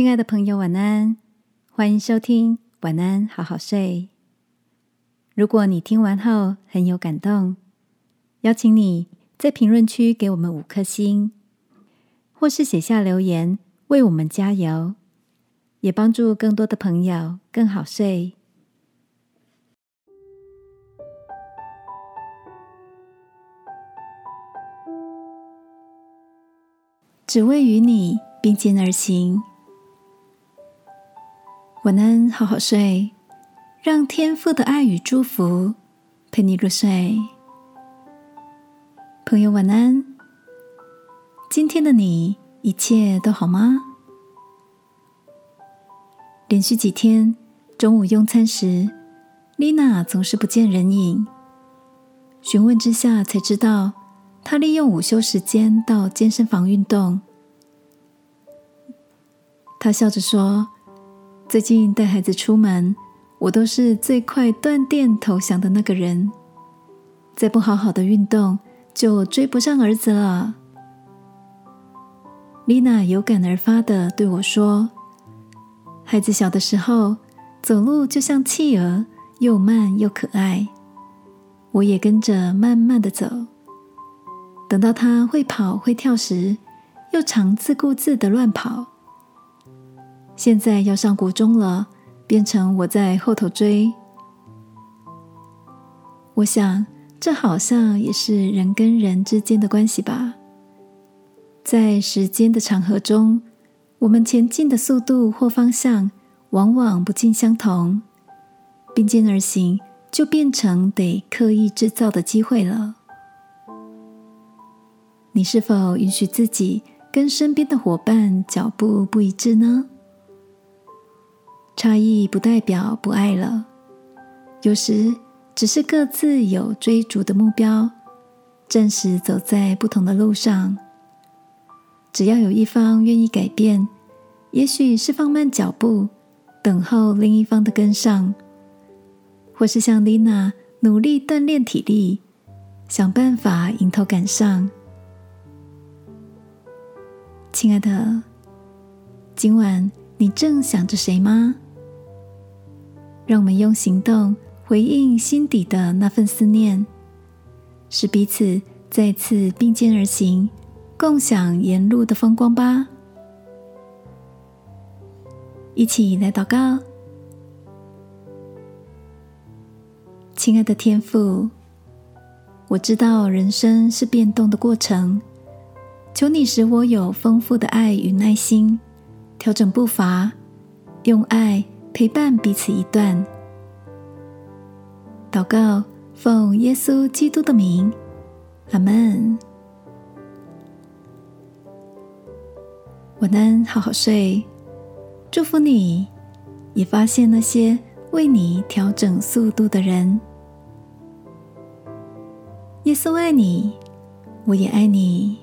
亲爱的朋友，晚安！欢迎收听《晚安，好好睡》。如果你听完后很有感动，邀请你在评论区给我们五颗星，或是写下留言为我们加油，也帮助更多的朋友更好睡。只为与你并肩而行。晚安，好好睡，让天父的爱与祝福陪你入睡。朋友，晚安。今天的你一切都好吗？连续几天中午用餐时，丽娜总是不见人影。询问之下才知道。她利用午休时间到健身房运动。她笑着说：“最近带孩子出门，我都是最快断电投降的那个人。再不好好的运动，就追不上儿子了。”丽娜有感而发的对我说：“孩子小的时候，走路就像企鹅，又慢又可爱。我也跟着慢慢的走。”等到他会跑会跳时，又常自顾自的乱跑。现在要上国中了，变成我在后头追。我想，这好像也是人跟人之间的关系吧。在时间的长河中，我们前进的速度或方向往往不尽相同，并肩而行就变成得刻意制造的机会了。你是否允许自己跟身边的伙伴脚步不一致呢？差异不代表不爱了，有时只是各自有追逐的目标，暂时走在不同的路上。只要有一方愿意改变，也许是放慢脚步，等候另一方的跟上，或是像丽娜努力锻炼体力，想办法迎头赶上。亲爱的，今晚你正想着谁吗？让我们用行动回应心底的那份思念，使彼此再次并肩而行，共享沿路的风光吧！一起来祷告，亲爱的天父，我知道人生是变动的过程。求你使我有丰富的爱与耐心，调整步伐，用爱陪伴彼此一段。祷告，奉耶稣基督的名，阿门。晚安，好好睡。祝福你，也发现那些为你调整速度的人。耶稣爱你，我也爱你。